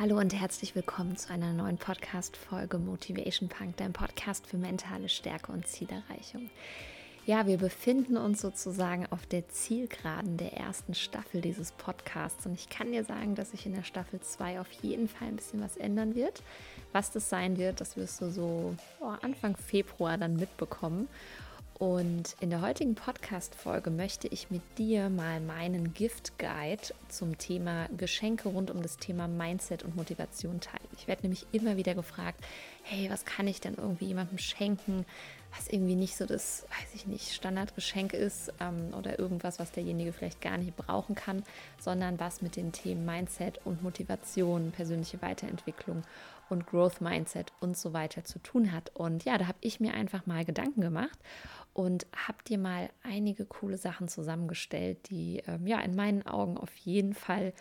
Hallo und herzlich willkommen zu einer neuen Podcast-Folge Motivation Punk, dein Podcast für mentale Stärke und Zielerreichung. Ja, wir befinden uns sozusagen auf der Zielgeraden der ersten Staffel dieses Podcasts und ich kann dir sagen, dass sich in der Staffel 2 auf jeden Fall ein bisschen was ändern wird. Was das sein wird, das wirst du so oh, Anfang Februar dann mitbekommen. Und in der heutigen Podcast-Folge möchte ich mit dir mal meinen Gift-Guide zum Thema Geschenke rund um das Thema Mindset und Motivation teilen. Ich werde nämlich immer wieder gefragt, hey, was kann ich denn irgendwie jemandem schenken, was irgendwie nicht so das, weiß ich nicht, Standardgeschenk ist ähm, oder irgendwas, was derjenige vielleicht gar nicht brauchen kann, sondern was mit den Themen Mindset und Motivation, persönliche Weiterentwicklung und Growth Mindset und so weiter zu tun hat. Und ja, da habe ich mir einfach mal Gedanken gemacht und habe dir mal einige coole Sachen zusammengestellt, die ähm, ja in meinen Augen auf jeden Fall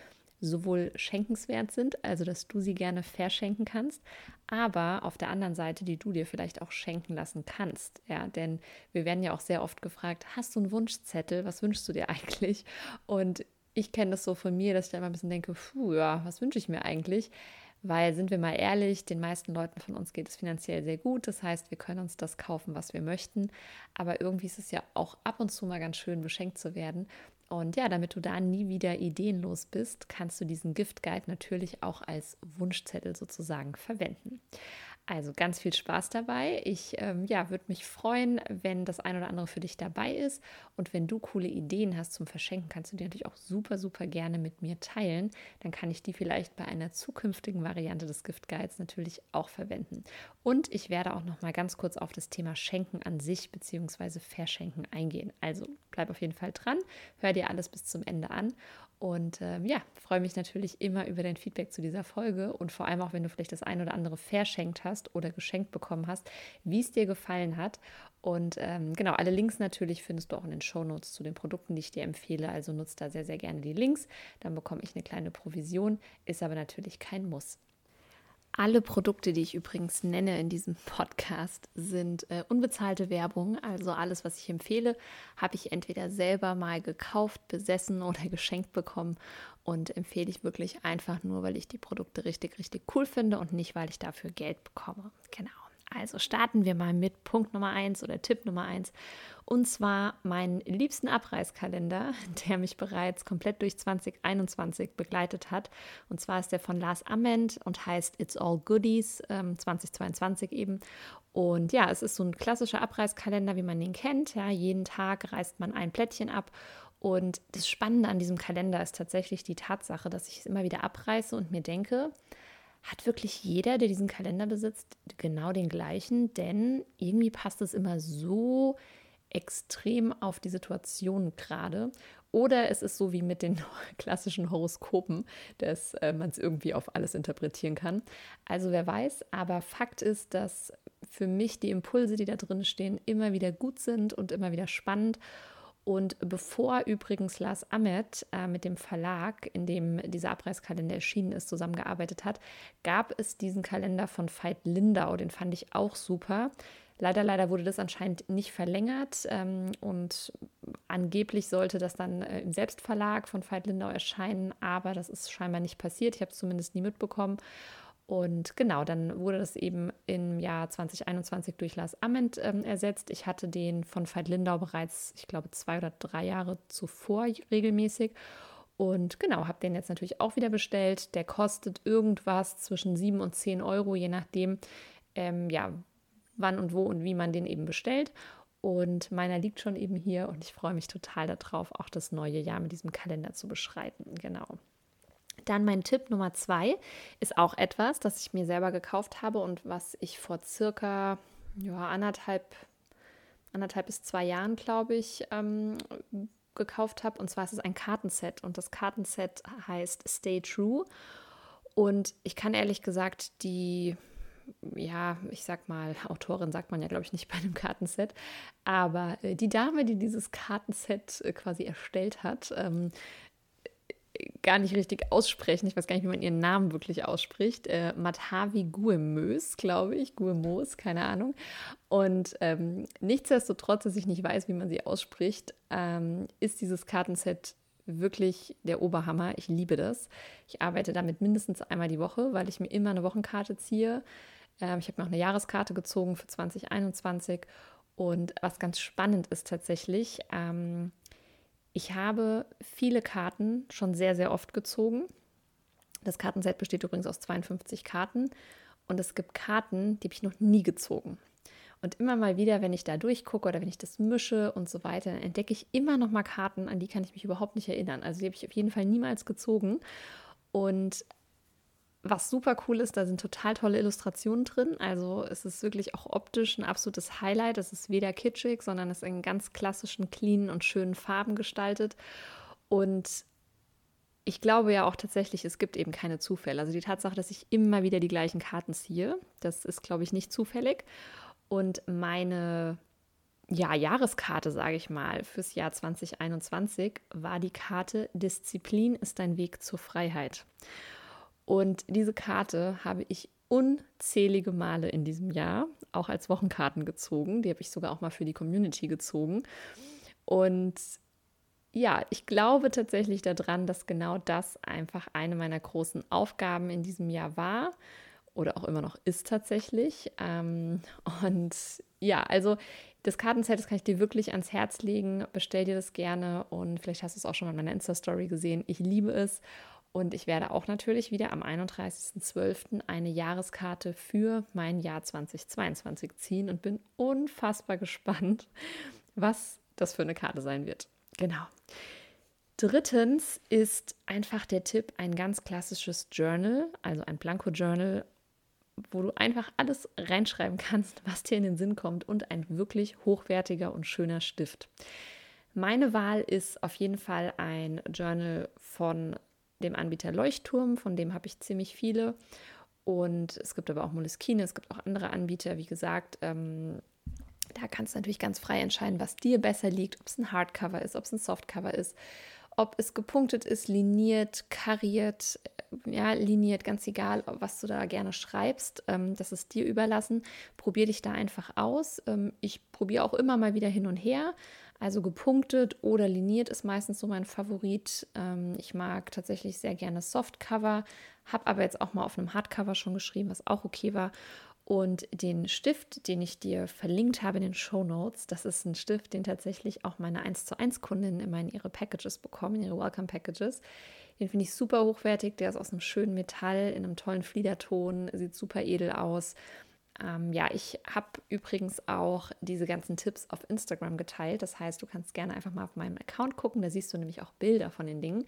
sowohl schenkenswert sind, also dass du sie gerne verschenken kannst, aber auf der anderen Seite, die du dir vielleicht auch schenken lassen kannst. Ja, denn wir werden ja auch sehr oft gefragt, hast du einen Wunschzettel? Was wünschst du dir eigentlich? Und ich kenne das so von mir, dass ich da immer ein bisschen denke, puh, ja, was wünsche ich mir eigentlich? Weil, sind wir mal ehrlich, den meisten Leuten von uns geht es finanziell sehr gut. Das heißt, wir können uns das kaufen, was wir möchten. Aber irgendwie ist es ja auch ab und zu mal ganz schön, beschenkt zu werden. Und ja, damit du da nie wieder ideenlos bist, kannst du diesen Gift Guide natürlich auch als Wunschzettel sozusagen verwenden. Also ganz viel Spaß dabei. Ich ähm, ja, würde mich freuen, wenn das ein oder andere für dich dabei ist. Und wenn du coole Ideen hast zum Verschenken, kannst du die natürlich auch super, super gerne mit mir teilen. Dann kann ich die vielleicht bei einer zukünftigen Variante des Gift Guides natürlich auch verwenden. Und ich werde auch noch mal ganz kurz auf das Thema Schenken an sich bzw. Verschenken eingehen. Also bleib auf jeden Fall dran, hör dir alles bis zum Ende an. Und ähm, ja, freue mich natürlich immer über dein Feedback zu dieser Folge und vor allem auch, wenn du vielleicht das ein oder andere verschenkt hast oder geschenkt bekommen hast, wie es dir gefallen hat. Und ähm, genau, alle Links natürlich findest du auch in den Shownotes zu den Produkten, die ich dir empfehle. Also nutzt da sehr, sehr gerne die Links. Dann bekomme ich eine kleine Provision, ist aber natürlich kein Muss. Alle Produkte, die ich übrigens nenne in diesem Podcast, sind äh, unbezahlte Werbung. Also alles, was ich empfehle, habe ich entweder selber mal gekauft, besessen oder geschenkt bekommen und empfehle ich wirklich einfach nur, weil ich die Produkte richtig, richtig cool finde und nicht, weil ich dafür Geld bekomme. Genau. Also starten wir mal mit Punkt Nummer 1 oder Tipp Nummer 1. Und zwar meinen liebsten Abreißkalender, der mich bereits komplett durch 2021 begleitet hat. Und zwar ist der von Lars Ament und heißt It's All Goodies ähm, 2022 eben. Und ja, es ist so ein klassischer Abreißkalender, wie man den kennt. Ja, jeden Tag reißt man ein Plättchen ab. Und das Spannende an diesem Kalender ist tatsächlich die Tatsache, dass ich es immer wieder abreiße und mir denke, hat wirklich jeder, der diesen Kalender besitzt, genau den gleichen, denn irgendwie passt es immer so extrem auf die Situation gerade. Oder es ist so wie mit den klassischen Horoskopen, dass äh, man es irgendwie auf alles interpretieren kann. Also wer weiß, aber Fakt ist, dass für mich die Impulse, die da drin stehen, immer wieder gut sind und immer wieder spannend. Und bevor übrigens Lars Ahmed äh, mit dem Verlag, in dem dieser Abreißkalender erschienen ist, zusammengearbeitet hat, gab es diesen Kalender von Veit Lindau. Den fand ich auch super. Leider, leider wurde das anscheinend nicht verlängert ähm, und angeblich sollte das dann äh, im Selbstverlag von Veit Lindau erscheinen, aber das ist scheinbar nicht passiert. Ich habe es zumindest nie mitbekommen. Und genau, dann wurde das eben im Jahr 2021 durch Lars Ament ähm, ersetzt. Ich hatte den von Veit Lindau bereits, ich glaube, zwei oder drei Jahre zuvor regelmäßig. Und genau, habe den jetzt natürlich auch wieder bestellt. Der kostet irgendwas zwischen 7 und 10 Euro, je nachdem, ähm, ja, wann und wo und wie man den eben bestellt. Und meiner liegt schon eben hier und ich freue mich total darauf, auch das neue Jahr mit diesem Kalender zu beschreiten. Genau. Dann mein Tipp Nummer zwei ist auch etwas, das ich mir selber gekauft habe und was ich vor circa ja, anderthalb, anderthalb bis zwei Jahren, glaube ich, ähm, gekauft habe. Und zwar ist es ein Kartenset und das Kartenset heißt Stay True. Und ich kann ehrlich gesagt die ja, ich sag mal, Autorin sagt man ja, glaube ich, nicht bei einem Kartenset, aber äh, die Dame, die dieses Kartenset äh, quasi erstellt hat, ähm, gar nicht richtig aussprechen. Ich weiß gar nicht, wie man ihren Namen wirklich ausspricht. Äh, Matavi Guemös, glaube ich. Guemos, keine Ahnung. Und ähm, nichtsdestotrotz, dass ich nicht weiß, wie man sie ausspricht, ähm, ist dieses Kartenset wirklich der Oberhammer. Ich liebe das. Ich arbeite damit mindestens einmal die Woche, weil ich mir immer eine Wochenkarte ziehe. Ähm, ich habe auch eine Jahreskarte gezogen für 2021. Und was ganz spannend ist tatsächlich, ähm, ich habe viele Karten schon sehr, sehr oft gezogen. Das Kartenset besteht übrigens aus 52 Karten. Und es gibt Karten, die habe ich noch nie gezogen. Und immer mal wieder, wenn ich da durchgucke oder wenn ich das mische und so weiter, entdecke ich immer noch mal Karten, an die kann ich mich überhaupt nicht erinnern. Also die habe ich auf jeden Fall niemals gezogen. Und was super cool ist, da sind total tolle Illustrationen drin. Also es ist wirklich auch optisch ein absolutes Highlight. Es ist weder kitschig, sondern es ist in ganz klassischen, cleanen und schönen Farben gestaltet. Und ich glaube ja auch tatsächlich, es gibt eben keine Zufälle. Also die Tatsache, dass ich immer wieder die gleichen Karten ziehe, das ist, glaube ich, nicht zufällig. Und meine ja, Jahreskarte, sage ich mal, fürs Jahr 2021 war die Karte Disziplin ist dein Weg zur Freiheit. Und diese Karte habe ich unzählige Male in diesem Jahr auch als Wochenkarten gezogen. Die habe ich sogar auch mal für die Community gezogen. Und ja, ich glaube tatsächlich daran, dass genau das einfach eine meiner großen Aufgaben in diesem Jahr war oder auch immer noch ist tatsächlich. Ähm, und ja, also das Kartenset, das kann ich dir wirklich ans Herz legen. Bestell dir das gerne und vielleicht hast du es auch schon mal in meiner Insta-Story gesehen. Ich liebe es. Und ich werde auch natürlich wieder am 31.12. eine Jahreskarte für mein Jahr 2022 ziehen und bin unfassbar gespannt, was das für eine Karte sein wird. Genau. Drittens ist einfach der Tipp ein ganz klassisches Journal, also ein Blanko-Journal wo du einfach alles reinschreiben kannst, was dir in den Sinn kommt und ein wirklich hochwertiger und schöner Stift. Meine Wahl ist auf jeden Fall ein Journal von dem Anbieter Leuchtturm, von dem habe ich ziemlich viele. Und es gibt aber auch Moleskine, es gibt auch andere Anbieter, wie gesagt. Ähm, da kannst du natürlich ganz frei entscheiden, was dir besser liegt, ob es ein Hardcover ist, ob es ein Softcover ist, ob es gepunktet ist, liniert, kariert, ja, liniert, ganz egal, was du da gerne schreibst, ähm, das ist dir überlassen. Probier dich da einfach aus. Ähm, ich probiere auch immer mal wieder hin und her. Also gepunktet oder liniert ist meistens so mein Favorit. Ähm, ich mag tatsächlich sehr gerne Softcover, habe aber jetzt auch mal auf einem Hardcover schon geschrieben, was auch okay war. Und den Stift, den ich dir verlinkt habe in den Show Notes, das ist ein Stift, den tatsächlich auch meine 1 zu 1 Kundinnen immer in ihre Packages bekommen, in ihre Welcome Packages. Den finde ich super hochwertig. Der ist aus einem schönen Metall, in einem tollen Fliederton, sieht super edel aus. Ähm, ja, ich habe übrigens auch diese ganzen Tipps auf Instagram geteilt. Das heißt, du kannst gerne einfach mal auf meinem Account gucken. Da siehst du nämlich auch Bilder von den Dingen.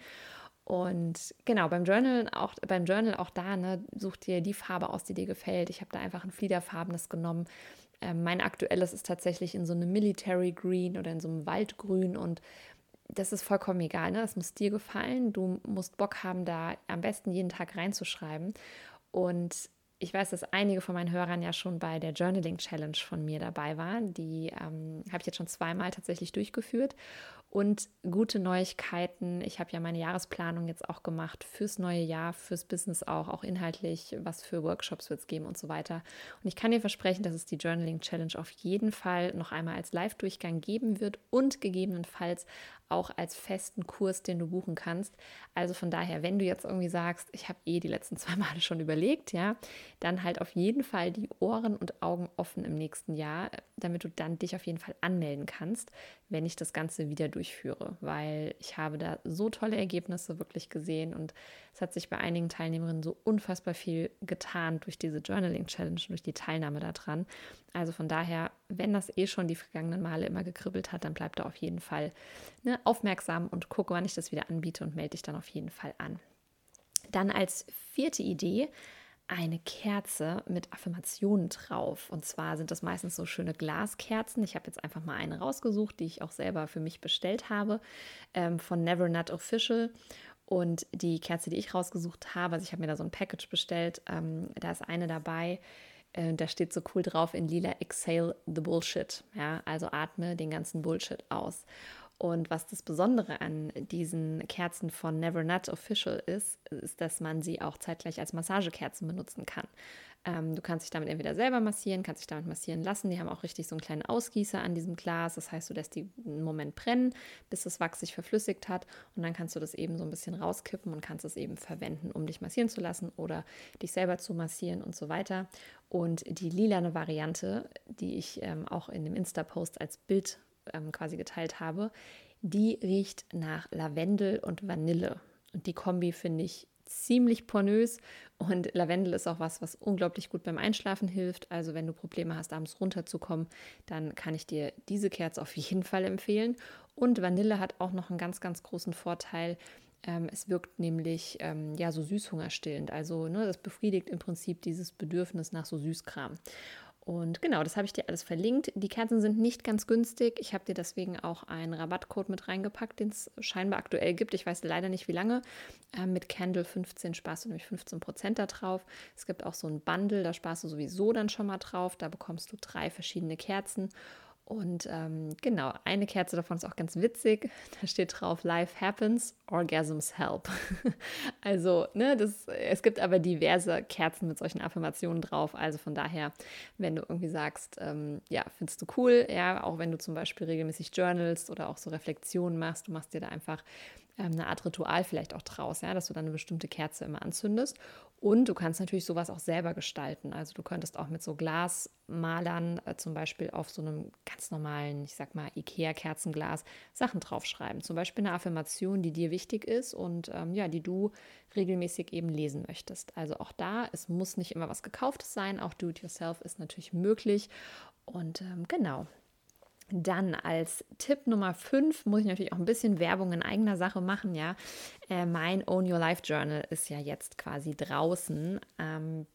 Und genau, beim Journal auch, beim Journal auch da, ne, such dir die Farbe aus, die dir gefällt. Ich habe da einfach ein Fliederfarbenes genommen. Ähm, mein aktuelles ist tatsächlich in so einem Military Green oder in so einem Waldgrün und das ist vollkommen egal, ne? Das muss dir gefallen. Du musst Bock haben, da am besten jeden Tag reinzuschreiben. Und ich weiß, dass einige von meinen Hörern ja schon bei der Journaling Challenge von mir dabei waren. Die ähm, habe ich jetzt schon zweimal tatsächlich durchgeführt. Und gute Neuigkeiten. Ich habe ja meine Jahresplanung jetzt auch gemacht fürs neue Jahr, fürs Business auch, auch inhaltlich, was für Workshops wird es geben und so weiter. Und ich kann dir versprechen, dass es die Journaling Challenge auf jeden Fall noch einmal als Live-Durchgang geben wird und gegebenenfalls auch als festen Kurs, den du buchen kannst. Also von daher, wenn du jetzt irgendwie sagst, ich habe eh die letzten zwei Male schon überlegt, ja, dann halt auf jeden Fall die Ohren und Augen offen im nächsten Jahr, damit du dann dich auf jeden Fall anmelden kannst, wenn ich das Ganze wieder durchführe, weil ich habe da so tolle Ergebnisse wirklich gesehen und es hat sich bei einigen Teilnehmerinnen so unfassbar viel getan durch diese Journaling Challenge, durch die Teilnahme daran. Also von daher, wenn das eh schon die vergangenen Male immer gekribbelt hat, dann bleib da auf jeden Fall ne, aufmerksam und gucke, wann ich das wieder anbiete und melde dich dann auf jeden Fall an. Dann als vierte Idee eine Kerze mit Affirmationen drauf. Und zwar sind das meistens so schöne Glaskerzen. Ich habe jetzt einfach mal eine rausgesucht, die ich auch selber für mich bestellt habe, ähm, von Never Not Official. Und die Kerze, die ich rausgesucht habe, also ich habe mir da so ein Package bestellt, ähm, da ist eine dabei, äh, da steht so cool drauf in lila, exhale the bullshit. Ja, also atme den ganzen Bullshit aus. Und was das Besondere an diesen Kerzen von Never Nut Official ist, ist, dass man sie auch zeitgleich als Massagekerzen benutzen kann. Ähm, du kannst dich damit entweder selber massieren, kannst dich damit massieren lassen. Die haben auch richtig so einen kleinen Ausgießer an diesem Glas. Das heißt, du lässt die einen Moment brennen, bis das Wachs sich verflüssigt hat. Und dann kannst du das eben so ein bisschen rauskippen und kannst es eben verwenden, um dich massieren zu lassen oder dich selber zu massieren und so weiter. Und die lilane Variante, die ich ähm, auch in dem Insta-Post als Bild ähm, quasi geteilt habe, die riecht nach Lavendel und Vanille. Und die Kombi finde ich ziemlich pornös und Lavendel ist auch was, was unglaublich gut beim Einschlafen hilft. Also wenn du Probleme hast, abends runterzukommen, dann kann ich dir diese Kerze auf jeden Fall empfehlen. Und Vanille hat auch noch einen ganz, ganz großen Vorteil. Ähm, es wirkt nämlich ähm, ja so süßhungerstillend. Also ne, das befriedigt im Prinzip dieses Bedürfnis nach so Süßkram. Und genau, das habe ich dir alles verlinkt. Die Kerzen sind nicht ganz günstig. Ich habe dir deswegen auch einen Rabattcode mit reingepackt, den es scheinbar aktuell gibt. Ich weiß leider nicht, wie lange. Äh, mit Candle 15 sparst du nämlich 15 Prozent da drauf. Es gibt auch so ein Bundle, da sparst du sowieso dann schon mal drauf. Da bekommst du drei verschiedene Kerzen. Und ähm, genau, eine Kerze davon ist auch ganz witzig. Da steht drauf, Life happens, Orgasms help. also, ne, das, es gibt aber diverse Kerzen mit solchen Affirmationen drauf. Also von daher, wenn du irgendwie sagst, ähm, ja, findest du cool, ja, auch wenn du zum Beispiel regelmäßig journalst oder auch so Reflexionen machst, du machst dir da einfach eine Art Ritual vielleicht auch draus, ja, dass du dann eine bestimmte Kerze immer anzündest. Und du kannst natürlich sowas auch selber gestalten. Also du könntest auch mit so Glasmalern äh, zum Beispiel auf so einem ganz normalen, ich sag mal, IKEA-Kerzenglas Sachen draufschreiben. Zum Beispiel eine Affirmation, die dir wichtig ist und ähm, ja, die du regelmäßig eben lesen möchtest. Also auch da, es muss nicht immer was Gekauftes sein. Auch Do-it-yourself ist natürlich möglich. Und ähm, genau, dann als Tipp Nummer 5 muss ich natürlich auch ein bisschen Werbung in eigener Sache machen. Ja, äh, mein Own Your Life Journal ist ja jetzt quasi draußen. Ähm,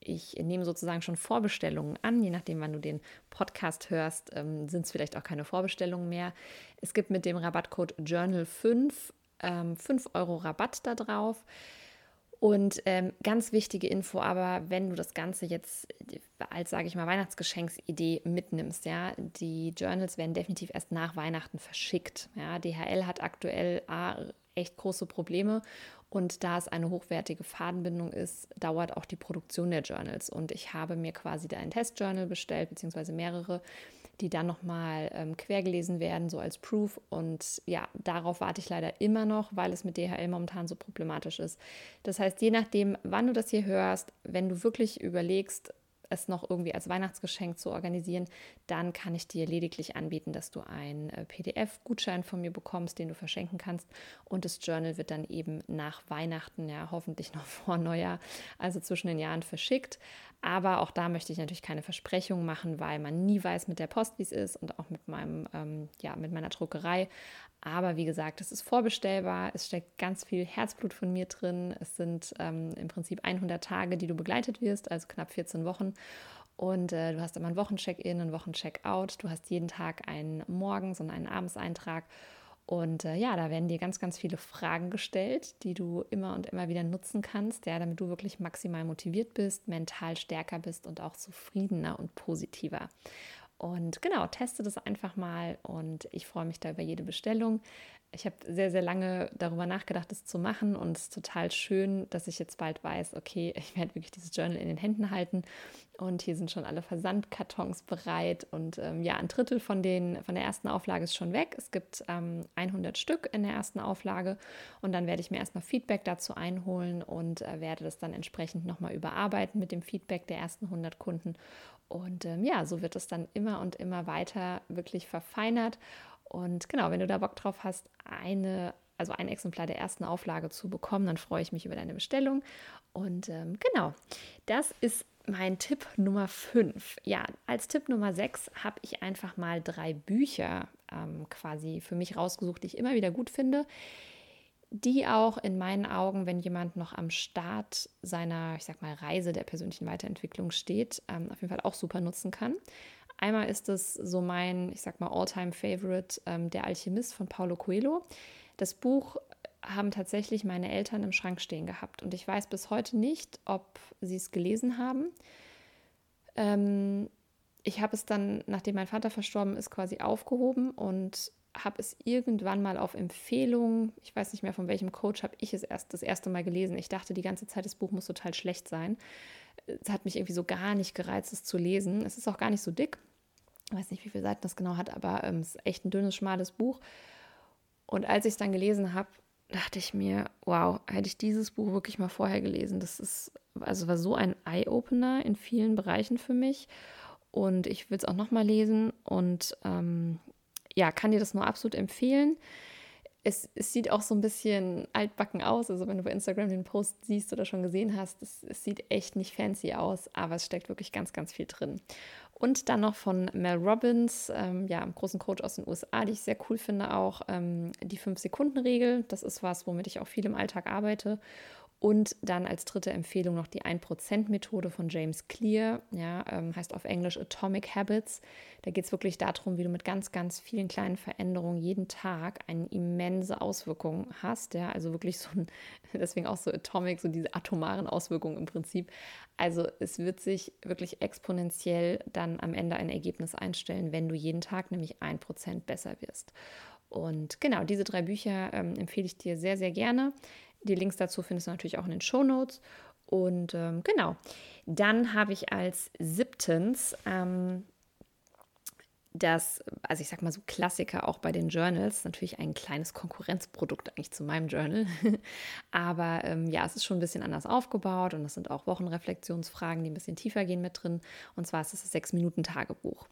ich nehme sozusagen schon Vorbestellungen an. Je nachdem, wann du den Podcast hörst, ähm, sind es vielleicht auch keine Vorbestellungen mehr. Es gibt mit dem Rabattcode Journal 5 ähm, 5 Euro Rabatt da drauf. Und ähm, ganz wichtige Info, aber wenn du das Ganze jetzt als, sage ich mal, Weihnachtsgeschenksidee mitnimmst, ja, die Journals werden definitiv erst nach Weihnachten verschickt. Ja, DHL hat aktuell A, echt große Probleme und da es eine hochwertige Fadenbindung ist, dauert auch die Produktion der Journals. Und ich habe mir quasi da ein Testjournal bestellt, beziehungsweise mehrere die dann nochmal ähm, quergelesen werden, so als Proof. Und ja, darauf warte ich leider immer noch, weil es mit DHL momentan so problematisch ist. Das heißt, je nachdem, wann du das hier hörst, wenn du wirklich überlegst, es noch irgendwie als Weihnachtsgeschenk zu organisieren, dann kann ich dir lediglich anbieten, dass du einen äh, PDF-Gutschein von mir bekommst, den du verschenken kannst. Und das Journal wird dann eben nach Weihnachten, ja, hoffentlich noch vor Neujahr, also zwischen den Jahren verschickt. Aber auch da möchte ich natürlich keine Versprechungen machen, weil man nie weiß mit der Post, wie es ist und auch mit meinem, ähm, ja, mit meiner Druckerei. Aber wie gesagt, es ist vorbestellbar. Es steckt ganz viel Herzblut von mir drin. Es sind ähm, im Prinzip 100 Tage, die du begleitet wirst, also knapp 14 Wochen. Und äh, du hast immer einen Wochencheck-in, einen Wochencheck-out. Du hast jeden Tag einen Morgens- und einen Abendseintrag. Und äh, ja, da werden dir ganz, ganz viele Fragen gestellt, die du immer und immer wieder nutzen kannst, ja, damit du wirklich maximal motiviert bist, mental stärker bist und auch zufriedener und positiver. Und genau, teste das einfach mal und ich freue mich da über jede Bestellung. Ich habe sehr, sehr lange darüber nachgedacht, das zu machen und es ist total schön, dass ich jetzt bald weiß, okay, ich werde wirklich dieses Journal in den Händen halten und hier sind schon alle Versandkartons bereit und ähm, ja, ein Drittel von, den, von der ersten Auflage ist schon weg. Es gibt ähm, 100 Stück in der ersten Auflage und dann werde ich mir erstmal Feedback dazu einholen und äh, werde das dann entsprechend nochmal überarbeiten mit dem Feedback der ersten 100 Kunden und ähm, ja, so wird es dann immer und immer weiter wirklich verfeinert. Und genau, wenn du da Bock drauf hast, eine, also ein Exemplar der ersten Auflage zu bekommen, dann freue ich mich über deine Bestellung. Und ähm, genau, das ist mein Tipp Nummer 5. Ja, als Tipp Nummer 6 habe ich einfach mal drei Bücher ähm, quasi für mich rausgesucht, die ich immer wieder gut finde die auch in meinen Augen, wenn jemand noch am Start seiner, ich sag mal, Reise der persönlichen Weiterentwicklung steht, ähm, auf jeden Fall auch super nutzen kann. Einmal ist es so mein, ich sag mal, All-Time-Favorite, ähm, Der Alchemist von Paulo Coelho. Das Buch haben tatsächlich meine Eltern im Schrank stehen gehabt und ich weiß bis heute nicht, ob sie es gelesen haben. Ähm, ich habe es dann, nachdem mein Vater verstorben ist, quasi aufgehoben und habe es irgendwann mal auf Empfehlung, ich weiß nicht mehr von welchem Coach, habe ich es erst das erste Mal gelesen. Ich dachte die ganze Zeit, das Buch muss total schlecht sein. Es hat mich irgendwie so gar nicht gereizt, es zu lesen. Es ist auch gar nicht so dick. Ich weiß nicht, wie viele Seiten das genau hat, aber ähm, es ist echt ein dünnes, schmales Buch. Und als ich es dann gelesen habe, dachte ich mir, wow, hätte ich dieses Buch wirklich mal vorher gelesen. Das ist, also war so ein Eye-Opener in vielen Bereichen für mich. Und ich will es auch nochmal lesen und ähm, ja, kann dir das nur absolut empfehlen. Es, es, sieht auch so ein bisschen altbacken aus. Also wenn du bei Instagram den Post siehst oder schon gesehen hast, es, es sieht echt nicht fancy aus, aber es steckt wirklich ganz, ganz viel drin. Und dann noch von Mel Robbins, ähm, ja, einem großen Coach aus den USA, die ich sehr cool finde, auch ähm, die 5-Sekunden-Regel. Das ist was, womit ich auch viel im Alltag arbeite. Und dann als dritte Empfehlung noch die 1%-Methode von James Clear, ja, ähm, heißt auf Englisch Atomic Habits. Da geht es wirklich darum, wie du mit ganz, ganz vielen kleinen Veränderungen jeden Tag eine immense Auswirkung hast. Ja, also wirklich so ein, deswegen auch so Atomic, so diese atomaren Auswirkungen im Prinzip. Also es wird sich wirklich exponentiell dann am Ende ein Ergebnis einstellen, wenn du jeden Tag nämlich 1% besser wirst. Und genau, diese drei Bücher ähm, empfehle ich dir sehr, sehr gerne. Die Links dazu findest du natürlich auch in den Show Notes. Und ähm, genau, dann habe ich als siebtens ähm, das, also ich sag mal so Klassiker auch bei den Journals, natürlich ein kleines Konkurrenzprodukt eigentlich zu meinem Journal. Aber ähm, ja, es ist schon ein bisschen anders aufgebaut und es sind auch Wochenreflexionsfragen, die ein bisschen tiefer gehen mit drin. Und zwar ist es das Sechs-Minuten-Tagebuch.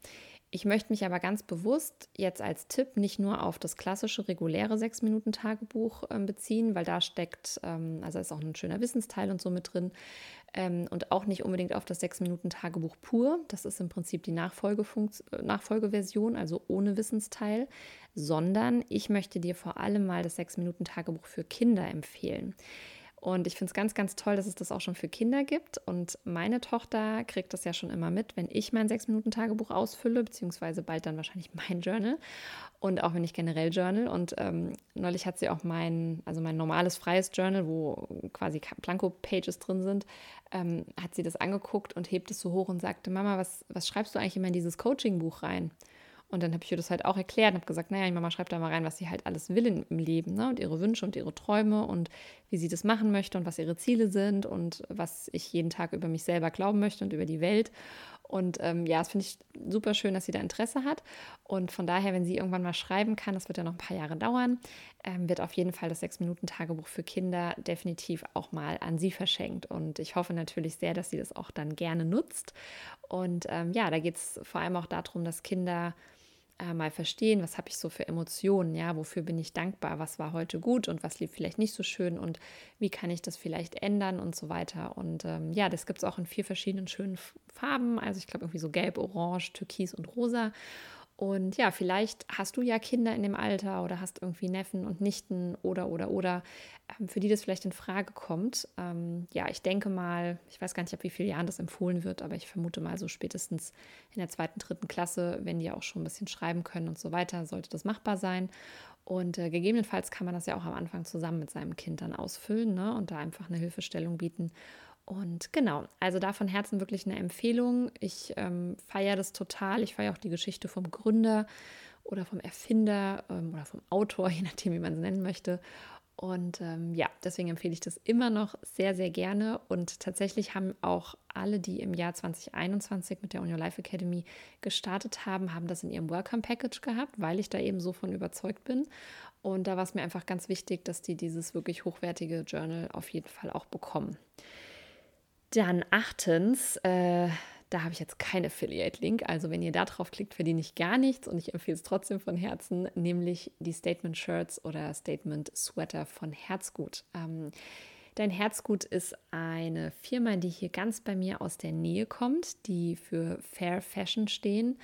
Ich möchte mich aber ganz bewusst jetzt als Tipp nicht nur auf das klassische reguläre 6-Minuten-Tagebuch äh, beziehen, weil da steckt, ähm, also ist auch ein schöner Wissensteil und so mit drin, ähm, und auch nicht unbedingt auf das 6-Minuten-Tagebuch pur. Das ist im Prinzip die äh, Nachfolgeversion, also ohne Wissensteil, sondern ich möchte dir vor allem mal das 6-Minuten-Tagebuch für Kinder empfehlen. Und ich finde es ganz, ganz toll, dass es das auch schon für Kinder gibt. Und meine Tochter kriegt das ja schon immer mit, wenn ich mein Sechs-Minuten-Tagebuch ausfülle, beziehungsweise bald dann wahrscheinlich mein Journal. Und auch wenn ich generell journal. Und ähm, neulich hat sie auch mein, also mein normales freies Journal, wo quasi Planko-Pages drin sind, ähm, hat sie das angeguckt und hebt es so hoch und sagte, Mama, was, was schreibst du eigentlich immer in dieses Coaching-Buch rein? Und dann habe ich ihr das halt auch erklärt und habe gesagt, naja, die Mama schreibt da mal rein, was sie halt alles will im Leben ne? und ihre Wünsche und ihre Träume und wie sie das machen möchte und was ihre Ziele sind und was ich jeden Tag über mich selber glauben möchte und über die Welt. Und ähm, ja, das finde ich super schön, dass sie da Interesse hat. Und von daher, wenn sie irgendwann mal schreiben kann, das wird ja noch ein paar Jahre dauern, ähm, wird auf jeden Fall das Sechs-Minuten-Tagebuch für Kinder definitiv auch mal an sie verschenkt. Und ich hoffe natürlich sehr, dass sie das auch dann gerne nutzt. Und ähm, ja, da geht es vor allem auch darum, dass Kinder äh, mal verstehen, was habe ich so für Emotionen, ja, wofür bin ich dankbar, was war heute gut und was lief vielleicht nicht so schön und wie kann ich das vielleicht ändern und so weiter. Und ähm, ja, das gibt es auch in vier verschiedenen schönen Farben, also ich glaube irgendwie so gelb, orange, türkis und rosa. Und ja, vielleicht hast du ja Kinder in dem Alter oder hast irgendwie Neffen und Nichten oder, oder, oder, ähm, für die das vielleicht in Frage kommt. Ähm, ja, ich denke mal, ich weiß gar nicht, ab wie vielen Jahren das empfohlen wird, aber ich vermute mal so spätestens in der zweiten, dritten Klasse, wenn die auch schon ein bisschen schreiben können und so weiter, sollte das machbar sein. Und äh, gegebenenfalls kann man das ja auch am Anfang zusammen mit seinem Kind dann ausfüllen ne, und da einfach eine Hilfestellung bieten. Und genau, also da von Herzen wirklich eine Empfehlung. Ich ähm, feiere das total. Ich feiere auch die Geschichte vom Gründer oder vom Erfinder ähm, oder vom Autor, je nachdem, wie man es nennen möchte. Und ähm, ja, deswegen empfehle ich das immer noch sehr, sehr gerne. Und tatsächlich haben auch alle, die im Jahr 2021 mit der On Your Life Academy gestartet haben, haben das in ihrem Welcome Package gehabt, weil ich da eben so von überzeugt bin. Und da war es mir einfach ganz wichtig, dass die dieses wirklich hochwertige Journal auf jeden Fall auch bekommen. Dann achtens, äh, da habe ich jetzt keinen Affiliate-Link. Also wenn ihr da drauf klickt, verdiene ich gar nichts und ich empfehle es trotzdem von Herzen, nämlich die Statement-Shirts oder Statement-Sweater von Herzgut. Ähm, Dein Herzgut ist eine Firma, die hier ganz bei mir aus der Nähe kommt, die für Fair Fashion stehen.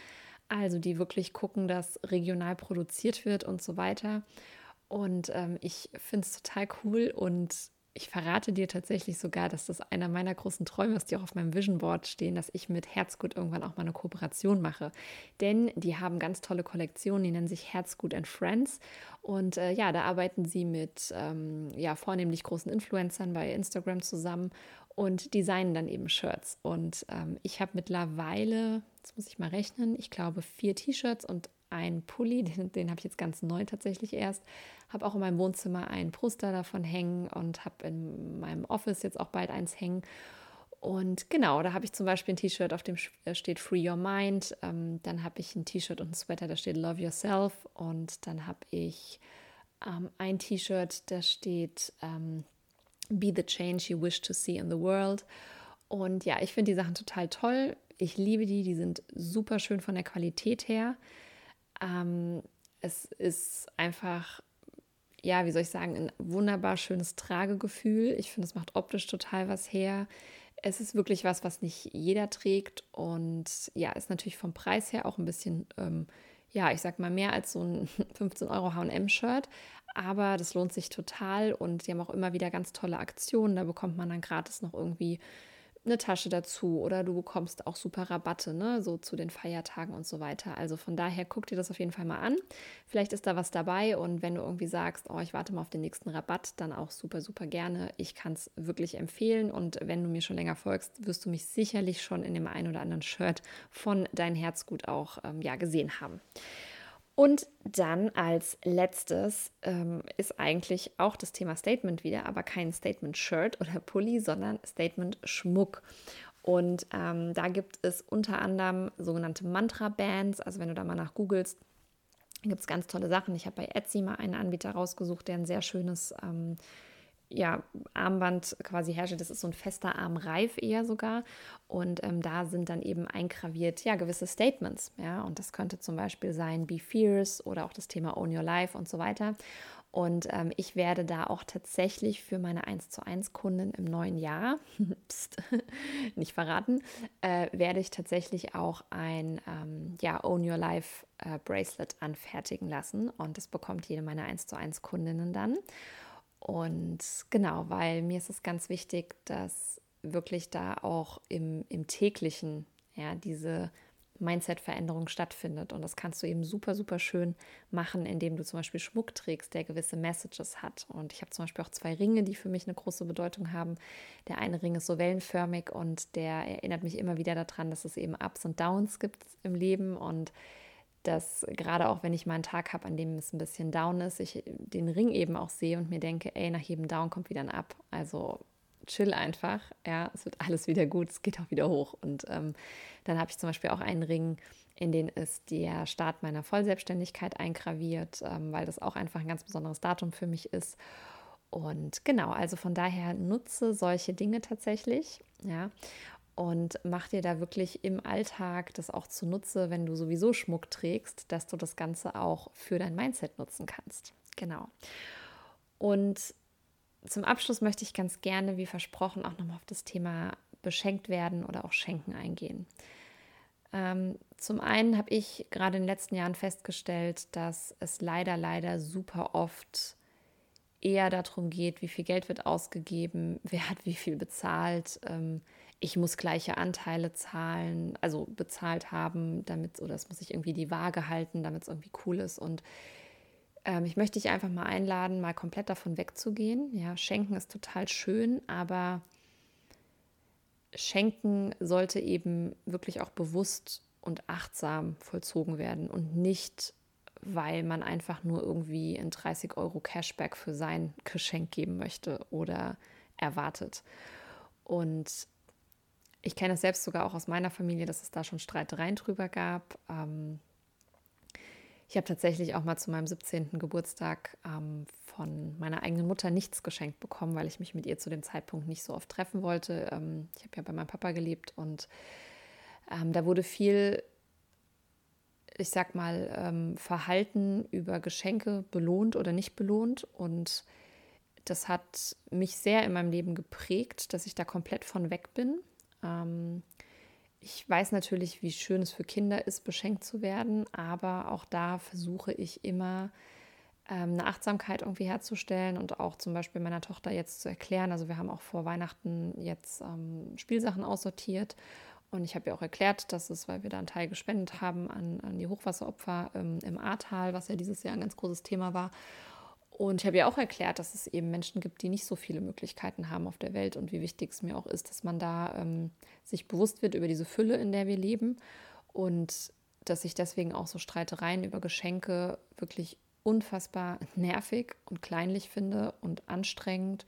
Also die wirklich gucken, dass regional produziert wird und so weiter. Und ähm, ich finde es total cool und ich verrate dir tatsächlich sogar, dass das einer meiner großen Träume ist, die auch auf meinem Vision Board stehen, dass ich mit Herzgut irgendwann auch mal eine Kooperation mache. Denn die haben ganz tolle Kollektionen, die nennen sich Herzgut and Friends. Und äh, ja, da arbeiten sie mit ähm, ja, vornehmlich großen Influencern bei Instagram zusammen und designen dann eben Shirts. Und ähm, ich habe mittlerweile, jetzt muss ich mal rechnen, ich glaube vier T-Shirts und einen Pulli, den, den habe ich jetzt ganz neu tatsächlich erst. Habe auch in meinem Wohnzimmer ein Poster davon hängen und habe in meinem Office jetzt auch bald eins hängen. Und genau, da habe ich zum Beispiel ein T-Shirt, auf dem äh, steht Free Your Mind. Ähm, dann habe ich ein T-Shirt und ein Sweater, da steht Love Yourself. Und dann habe ich ähm, ein T-Shirt, da steht ähm, Be the Change You Wish to See in the World. Und ja, ich finde die Sachen total toll. Ich liebe die, die sind super schön von der Qualität her. Ähm, es ist einfach, ja, wie soll ich sagen, ein wunderbar schönes Tragegefühl. Ich finde, es macht optisch total was her. Es ist wirklich was, was nicht jeder trägt und ja, ist natürlich vom Preis her auch ein bisschen, ähm, ja, ich sag mal mehr als so ein 15 Euro HM-Shirt, aber das lohnt sich total und die haben auch immer wieder ganz tolle Aktionen. Da bekommt man dann gratis noch irgendwie eine Tasche dazu oder du bekommst auch super Rabatte, ne, so zu den Feiertagen und so weiter. Also von daher guck dir das auf jeden Fall mal an. Vielleicht ist da was dabei und wenn du irgendwie sagst, oh, ich warte mal auf den nächsten Rabatt, dann auch super, super gerne. Ich kann es wirklich empfehlen und wenn du mir schon länger folgst, wirst du mich sicherlich schon in dem einen oder anderen Shirt von Dein Herzgut auch ähm, ja, gesehen haben. Und dann als letztes ähm, ist eigentlich auch das Thema Statement wieder, aber kein Statement-Shirt oder Pulli, sondern Statement-Schmuck. Und ähm, da gibt es unter anderem sogenannte Mantra-Bands. Also wenn du da mal nach googelst, gibt es ganz tolle Sachen. Ich habe bei Etsy mal einen Anbieter rausgesucht, der ein sehr schönes ähm, ja, Armband quasi herstellt. Das ist so ein fester Armreif eher sogar. Und ähm, da sind dann eben eingraviert, ja, gewisse Statements. Ja, und das könnte zum Beispiel sein, be fierce oder auch das Thema own your life und so weiter. Und ähm, ich werde da auch tatsächlich für meine 1 zu 1 Kunden im neuen Jahr, pst, nicht verraten, äh, werde ich tatsächlich auch ein ähm, ja, Own Your Life äh, Bracelet anfertigen lassen. Und das bekommt jede meiner 1 zu 1 Kundinnen dann. Und genau, weil mir ist es ganz wichtig, dass wirklich da auch im, im täglichen ja, diese Mindset-Veränderung stattfindet. Und das kannst du eben super, super schön machen, indem du zum Beispiel Schmuck trägst, der gewisse Messages hat. Und ich habe zum Beispiel auch zwei Ringe, die für mich eine große Bedeutung haben. Der eine Ring ist so wellenförmig und der erinnert mich immer wieder daran, dass es eben Ups und Downs gibt im Leben. Und dass gerade auch wenn ich mal einen Tag habe, an dem es ein bisschen down ist, ich den Ring eben auch sehe und mir denke, ey, nach jedem Down kommt wieder ein Up. Also chill einfach, ja, es wird alles wieder gut, es geht auch wieder hoch. Und ähm, dann habe ich zum Beispiel auch einen Ring, in den ist der Start meiner Vollselbstständigkeit eingraviert, ähm, weil das auch einfach ein ganz besonderes Datum für mich ist. Und genau, also von daher nutze solche Dinge tatsächlich, ja und mach dir da wirklich im Alltag das auch zunutze, wenn du sowieso Schmuck trägst, dass du das Ganze auch für dein Mindset nutzen kannst. Genau. Und zum Abschluss möchte ich ganz gerne, wie versprochen, auch nochmal auf das Thema beschenkt werden oder auch schenken eingehen. Ähm, zum einen habe ich gerade in den letzten Jahren festgestellt, dass es leider, leider super oft eher darum geht, wie viel Geld wird ausgegeben, wer hat wie viel bezahlt. Ähm, ich muss gleiche Anteile zahlen, also bezahlt haben, damit, oder es muss ich irgendwie die Waage halten, damit es irgendwie cool ist. Und ähm, ich möchte dich einfach mal einladen, mal komplett davon wegzugehen. Ja, schenken ist total schön, aber Schenken sollte eben wirklich auch bewusst und achtsam vollzogen werden und nicht, weil man einfach nur irgendwie ein 30 Euro Cashback für sein Geschenk geben möchte oder erwartet. Und ich kenne es selbst sogar auch aus meiner Familie, dass es da schon Streitereien drüber gab. Ähm, ich habe tatsächlich auch mal zu meinem 17. Geburtstag ähm, von meiner eigenen Mutter nichts geschenkt bekommen, weil ich mich mit ihr zu dem Zeitpunkt nicht so oft treffen wollte. Ähm, ich habe ja bei meinem Papa gelebt und ähm, da wurde viel, ich sag mal, ähm, Verhalten über Geschenke belohnt oder nicht belohnt und das hat mich sehr in meinem Leben geprägt, dass ich da komplett von weg bin. Ähm, ich weiß natürlich, wie schön es für Kinder ist, beschenkt zu werden, aber auch da versuche ich immer ähm, eine Achtsamkeit irgendwie herzustellen und auch zum Beispiel meiner Tochter jetzt zu erklären. Also wir haben auch vor Weihnachten jetzt ähm, Spielsachen aussortiert und ich habe ja auch erklärt, dass es, weil wir da einen Teil gespendet haben an, an die Hochwasseropfer ähm, im Ahrtal, was ja dieses Jahr ein ganz großes Thema war. Und ich habe ja auch erklärt, dass es eben Menschen gibt, die nicht so viele Möglichkeiten haben auf der Welt und wie wichtig es mir auch ist, dass man da ähm, sich bewusst wird über diese Fülle, in der wir leben und dass ich deswegen auch so Streitereien über Geschenke wirklich unfassbar nervig und kleinlich finde und anstrengend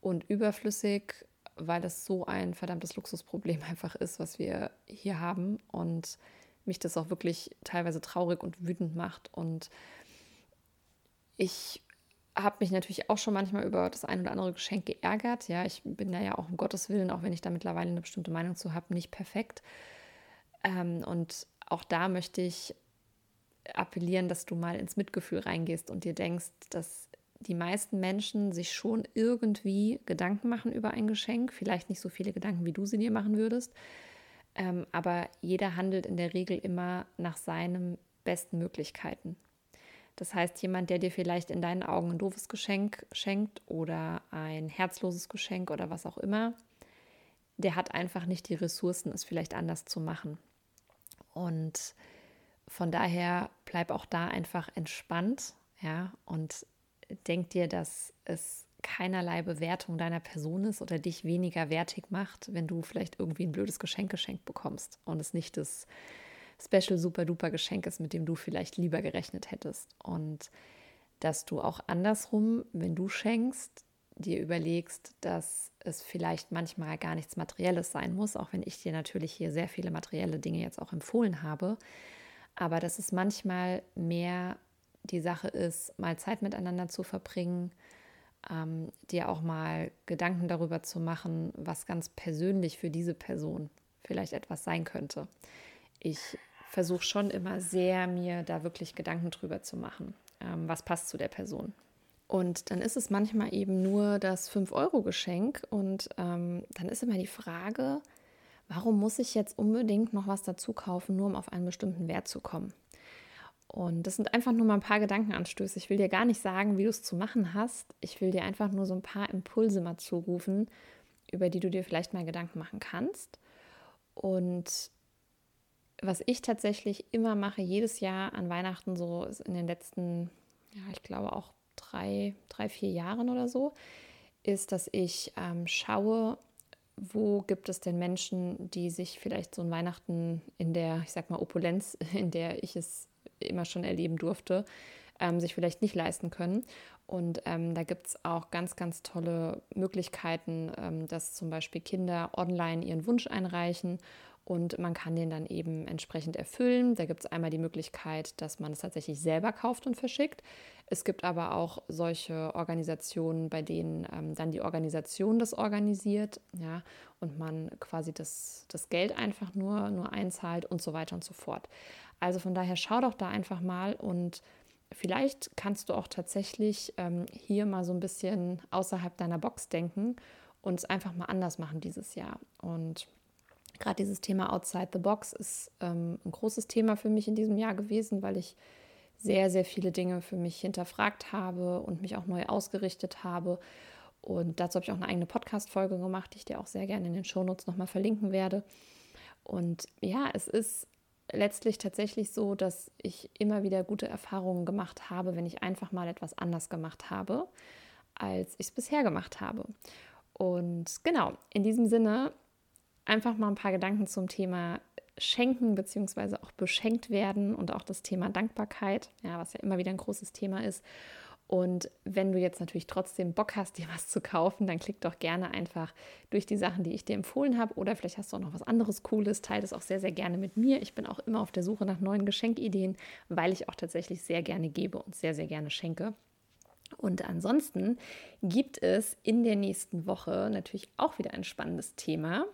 und überflüssig, weil das so ein verdammtes Luxusproblem einfach ist, was wir hier haben und mich das auch wirklich teilweise traurig und wütend macht. Und ich habe mich natürlich auch schon manchmal über das ein oder andere Geschenk geärgert. Ja, ich bin da ja auch um Gottes Willen, auch wenn ich da mittlerweile eine bestimmte Meinung zu habe, nicht perfekt. Ähm, und auch da möchte ich appellieren, dass du mal ins Mitgefühl reingehst und dir denkst, dass die meisten Menschen sich schon irgendwie Gedanken machen über ein Geschenk. Vielleicht nicht so viele Gedanken, wie du sie dir machen würdest. Ähm, aber jeder handelt in der Regel immer nach seinen besten Möglichkeiten. Das heißt, jemand, der dir vielleicht in deinen Augen ein doofes Geschenk schenkt oder ein herzloses Geschenk oder was auch immer, der hat einfach nicht die Ressourcen, es vielleicht anders zu machen. Und von daher bleib auch da einfach entspannt, ja, und denk dir, dass es keinerlei Bewertung deiner Person ist oder dich weniger wertig macht, wenn du vielleicht irgendwie ein blödes Geschenk geschenkt bekommst und es nicht das Special Super Duper Geschenk ist, mit dem du vielleicht lieber gerechnet hättest. Und dass du auch andersrum, wenn du schenkst, dir überlegst, dass es vielleicht manchmal gar nichts Materielles sein muss, auch wenn ich dir natürlich hier sehr viele materielle Dinge jetzt auch empfohlen habe, aber dass es manchmal mehr die Sache ist, mal Zeit miteinander zu verbringen, ähm, dir auch mal Gedanken darüber zu machen, was ganz persönlich für diese Person vielleicht etwas sein könnte. Ich versuche schon immer sehr, mir da wirklich Gedanken drüber zu machen, ähm, was passt zu der Person. Und dann ist es manchmal eben nur das 5-Euro-Geschenk und ähm, dann ist immer die Frage, warum muss ich jetzt unbedingt noch was dazu kaufen, nur um auf einen bestimmten Wert zu kommen? Und das sind einfach nur mal ein paar Gedankenanstöße. Ich will dir gar nicht sagen, wie du es zu machen hast. Ich will dir einfach nur so ein paar Impulse mal zurufen, über die du dir vielleicht mal Gedanken machen kannst. Und was ich tatsächlich immer mache, jedes Jahr an Weihnachten, so in den letzten, ja, ich glaube auch drei, drei vier Jahren oder so, ist, dass ich ähm, schaue, wo gibt es denn Menschen, die sich vielleicht so ein Weihnachten in der, ich sag mal, Opulenz, in der ich es immer schon erleben durfte, ähm, sich vielleicht nicht leisten können. Und ähm, da gibt es auch ganz, ganz tolle Möglichkeiten, ähm, dass zum Beispiel Kinder online ihren Wunsch einreichen und man kann den dann eben entsprechend erfüllen. Da gibt es einmal die Möglichkeit, dass man es tatsächlich selber kauft und verschickt. Es gibt aber auch solche Organisationen, bei denen ähm, dann die Organisation das organisiert, ja, und man quasi das, das Geld einfach nur, nur einzahlt und so weiter und so fort. Also von daher schau doch da einfach mal und vielleicht kannst du auch tatsächlich ähm, hier mal so ein bisschen außerhalb deiner Box denken und es einfach mal anders machen dieses Jahr. Und Gerade dieses Thema Outside the Box ist ähm, ein großes Thema für mich in diesem Jahr gewesen, weil ich sehr, sehr viele Dinge für mich hinterfragt habe und mich auch neu ausgerichtet habe. Und dazu habe ich auch eine eigene Podcast-Folge gemacht, die ich dir auch sehr gerne in den Shownotes nochmal verlinken werde. Und ja, es ist letztlich tatsächlich so, dass ich immer wieder gute Erfahrungen gemacht habe, wenn ich einfach mal etwas anders gemacht habe, als ich es bisher gemacht habe. Und genau, in diesem Sinne einfach mal ein paar Gedanken zum Thema Schenken bzw. auch beschenkt werden und auch das Thema Dankbarkeit, ja, was ja immer wieder ein großes Thema ist. Und wenn du jetzt natürlich trotzdem Bock hast, dir was zu kaufen, dann klick doch gerne einfach durch die Sachen, die ich dir empfohlen habe. Oder vielleicht hast du auch noch was anderes Cooles. Teile es auch sehr, sehr gerne mit mir. Ich bin auch immer auf der Suche nach neuen Geschenkideen, weil ich auch tatsächlich sehr gerne gebe und sehr, sehr gerne schenke. Und ansonsten gibt es in der nächsten Woche natürlich auch wieder ein spannendes Thema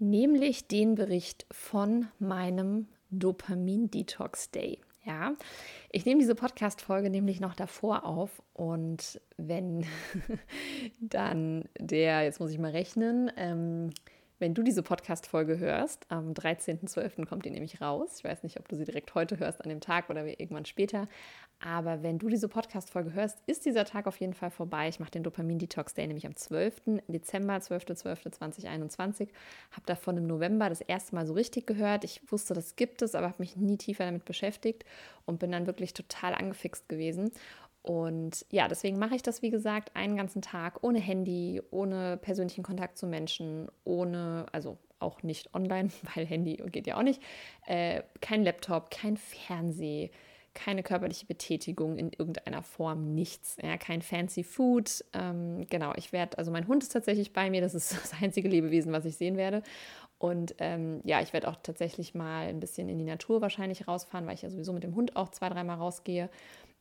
nämlich den Bericht von meinem Dopamin-Detox Day. Ja, ich nehme diese Podcast-Folge nämlich noch davor auf und wenn dann der, jetzt muss ich mal rechnen, ähm, wenn du diese Podcast-Folge hörst, am 13.12. kommt die nämlich raus. Ich weiß nicht, ob du sie direkt heute hörst an dem Tag oder irgendwann später. Aber wenn du diese Podcast-Folge hörst, ist dieser Tag auf jeden Fall vorbei. Ich mache den Dopamin-Detox Day nämlich am 12. Dezember, 12.12.2021. Habe davon im November das erste Mal so richtig gehört. Ich wusste, das gibt es, aber habe mich nie tiefer damit beschäftigt und bin dann wirklich total angefixt gewesen. Und ja, deswegen mache ich das, wie gesagt, einen ganzen Tag ohne Handy, ohne persönlichen Kontakt zu Menschen, ohne, also auch nicht online, weil Handy geht ja auch nicht. Äh, kein Laptop, kein Fernseh, keine körperliche Betätigung in irgendeiner Form, nichts. Ja, kein fancy Food. Ähm, genau, ich werde, also mein Hund ist tatsächlich bei mir, das ist das einzige Lebewesen, was ich sehen werde. Und ähm, ja, ich werde auch tatsächlich mal ein bisschen in die Natur wahrscheinlich rausfahren, weil ich ja sowieso mit dem Hund auch zwei, dreimal rausgehe.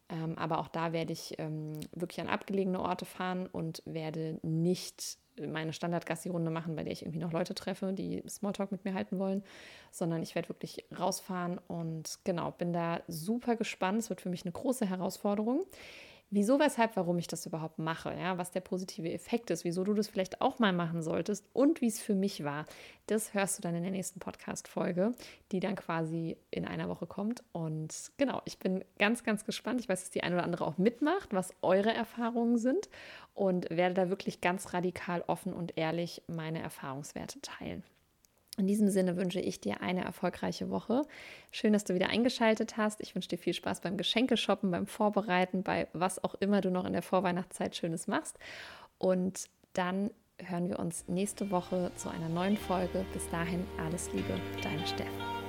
Ähm, aber auch da werde ich ähm, wirklich an abgelegene Orte fahren und werde nicht meine Standard-Gassi-Runde machen, bei der ich irgendwie noch Leute treffe, die Smalltalk mit mir halten wollen, sondern ich werde wirklich rausfahren und genau, bin da super gespannt. Es wird für mich eine große Herausforderung wieso, weshalb, warum ich das überhaupt mache, ja, was der positive Effekt ist, wieso du das vielleicht auch mal machen solltest und wie es für mich war. Das hörst du dann in der nächsten Podcast-Folge, die dann quasi in einer Woche kommt. Und genau, ich bin ganz, ganz gespannt. Ich weiß, dass die eine oder andere auch mitmacht, was eure Erfahrungen sind und werde da wirklich ganz radikal offen und ehrlich meine Erfahrungswerte teilen. In diesem Sinne wünsche ich dir eine erfolgreiche Woche. Schön, dass du wieder eingeschaltet hast. Ich wünsche dir viel Spaß beim Geschenke-Shoppen, beim Vorbereiten, bei was auch immer du noch in der Vorweihnachtszeit Schönes machst. Und dann hören wir uns nächste Woche zu einer neuen Folge. Bis dahin alles Liebe, deine Steff.